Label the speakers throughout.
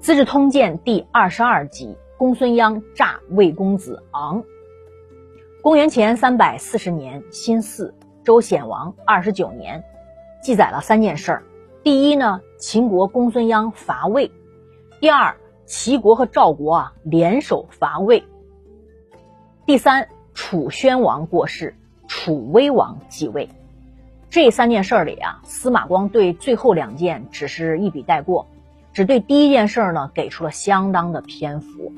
Speaker 1: 资治通鉴》第二十二集：公孙鞅诈魏公子昂。公元前三百四十年辛巳，周显王二十九年，记载了三件事儿。第一呢，秦国公孙鞅伐魏；第二，齐国和赵国啊联手伐魏；第三，楚宣王过世，楚威王继位。这三件事里啊，司马光对最后两件只是一笔带过。只对第一件事呢给出了相当的篇幅。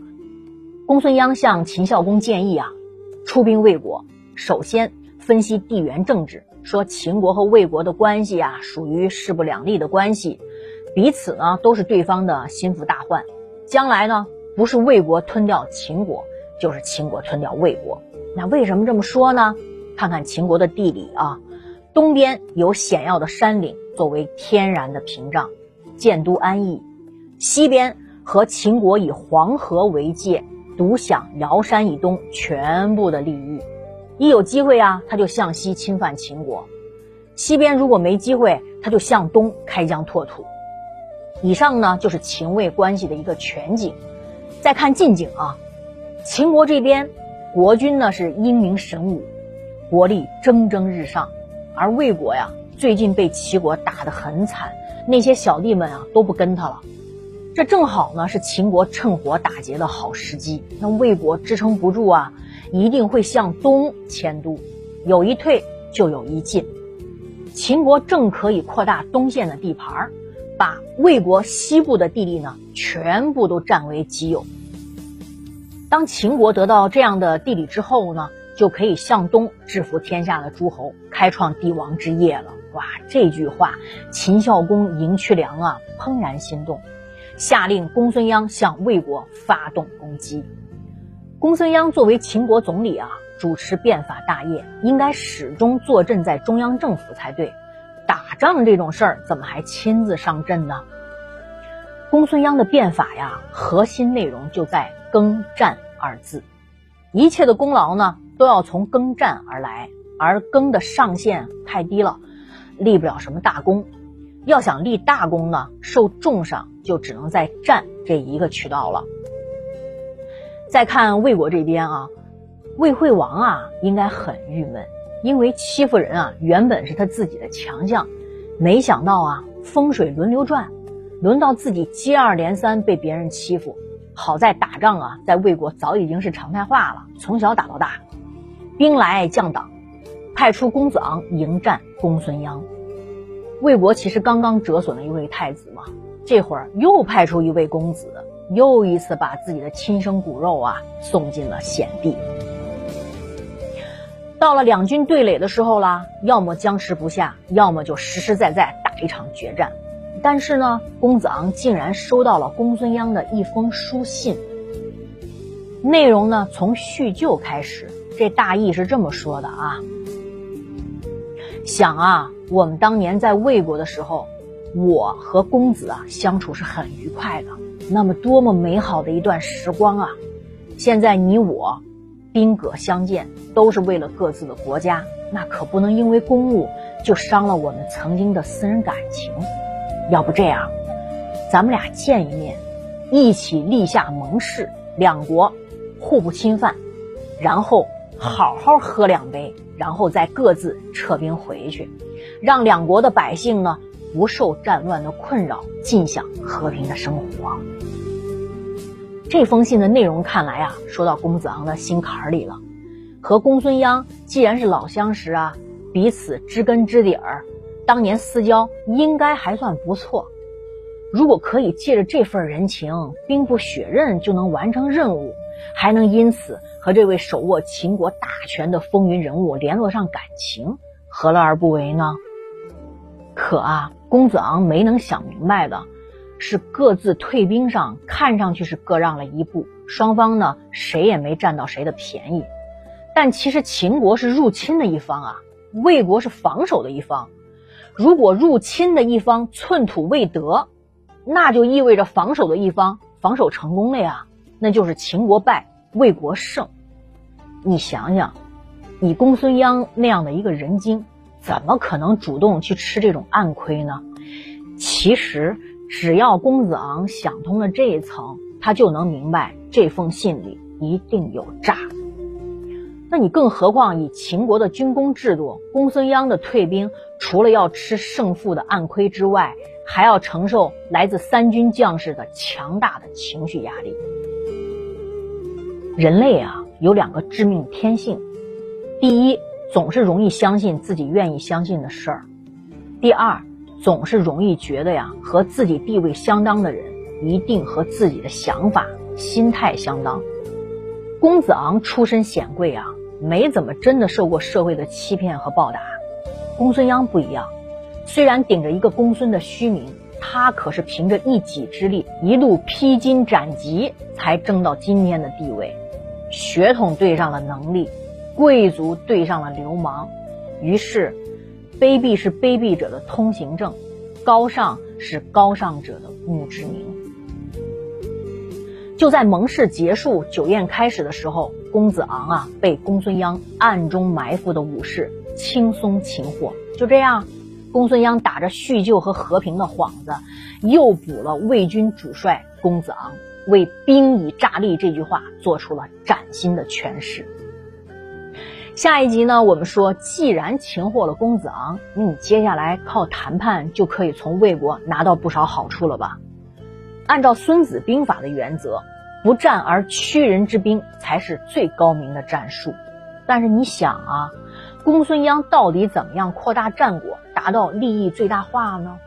Speaker 1: 公孙鞅向秦孝公建议啊，出兵魏国，首先分析地缘政治，说秦国和魏国的关系啊属于势不两立的关系，彼此呢都是对方的心腹大患，将来呢不是魏国吞掉秦国，就是秦国吞掉魏国。那为什么这么说呢？看看秦国的地理啊，东边有险要的山岭作为天然的屏障，建都安邑。西边和秦国以黄河为界，独享尧山以东全部的利益。一有机会啊，他就向西侵犯秦国；西边如果没机会，他就向东开疆拓土。以上呢就是秦魏关系的一个全景。再看近景啊，秦国这边国君呢是英明神武，国力蒸蒸日上，而魏国呀最近被齐国打得很惨，那些小弟们啊都不跟他了。这正好呢，是秦国趁火打劫的好时机。那魏国支撑不住啊，一定会向东迁都，有一退就有一进。秦国正可以扩大东线的地盘，把魏国西部的地利呢，全部都占为己有。当秦国得到这样的地理之后呢，就可以向东制服天下的诸侯，开创帝王之业了。哇，这句话，秦孝公赢渠梁啊，怦然心动。下令公孙鞅向魏国发动攻击。公孙鞅作为秦国总理啊，主持变法大业，应该始终坐镇在中央政府才对。打仗这种事儿，怎么还亲自上阵呢？公孙鞅的变法呀，核心内容就在“耕战”二字。一切的功劳呢，都要从“耕战”而来，而“耕”的上限太低了，立不了什么大功。要想立大功呢，受重赏就只能在战这一个渠道了。再看魏国这边啊，魏惠王啊应该很郁闷，因为欺负人啊原本是他自己的强项，没想到啊风水轮流转，轮到自己接二连三被别人欺负。好在打仗啊在魏国早已经是常态化了，从小打到大，兵来将挡，派出公子昂迎战公孙鞅。魏国其实刚刚折损了一位太子嘛，这会儿又派出一位公子，又一次把自己的亲生骨肉啊送进了险地。到了两军对垒的时候啦，要么僵持不下，要么就实实在在打一场决战。但是呢，公子昂竟然收到了公孙鞅的一封书信，内容呢从叙旧开始，这大意是这么说的啊。想啊，我们当年在魏国的时候，我和公子啊相处是很愉快的，那么多么美好的一段时光啊！现在你我兵戈相见，都是为了各自的国家，那可不能因为公务就伤了我们曾经的私人感情。要不这样，咱们俩见一面，一起立下盟誓，两国互不侵犯，然后好好喝两杯。然后再各自撤兵回去，让两国的百姓呢不受战乱的困扰，尽享和平的生活。这封信的内容看来啊，说到公子昂的心坎里了。和公孙鞅既然是老相识啊，彼此知根知底儿，当年私交应该还算不错。如果可以借着这份人情，兵不血刃就能完成任务。还能因此和这位手握秦国大权的风云人物联络上感情，何乐而不为呢？可啊，公子昂没能想明白的是，各自退兵上看上去是各让了一步，双方呢谁也没占到谁的便宜。但其实秦国是入侵的一方啊，魏国是防守的一方。如果入侵的一方寸土未得，那就意味着防守的一方防守成功了呀。那就是秦国败，魏国胜。你想想，以公孙鞅那样的一个人精，怎么可能主动去吃这种暗亏呢？其实只要公子昂想通了这一层，他就能明白这封信里一定有诈。那你更何况以秦国的军功制度，公孙鞅的退兵除了要吃胜负的暗亏之外，还要承受来自三军将士的强大的情绪压力。人类啊，有两个致命天性：第一，总是容易相信自己愿意相信的事儿；第二，总是容易觉得呀，和自己地位相当的人一定和自己的想法、心态相当。公子昂出身显贵啊。没怎么真的受过社会的欺骗和报答，公孙鞅不一样，虽然顶着一个公孙的虚名，他可是凭着一己之力，一路披荆斩棘，才争到今天的地位。血统对上了能力，贵族对上了流氓，于是，卑鄙是卑鄙者的通行证，高尚是高尚者的墓志铭。就在盟誓结束、酒宴开始的时候，公子昂啊被公孙鞅暗中埋伏的武士轻松擒获。就这样，公孙鞅打着叙旧和和平的幌子，诱捕了魏军主帅公子昂，为“兵以诈立”这句话做出了崭新的诠释。下一集呢，我们说，既然擒获了公子昂，那你接下来靠谈判就可以从魏国拿到不少好处了吧？按照《孙子兵法》的原则，不战而屈人之兵才是最高明的战术。但是你想啊，公孙鞅到底怎么样扩大战果，达到利益最大化呢？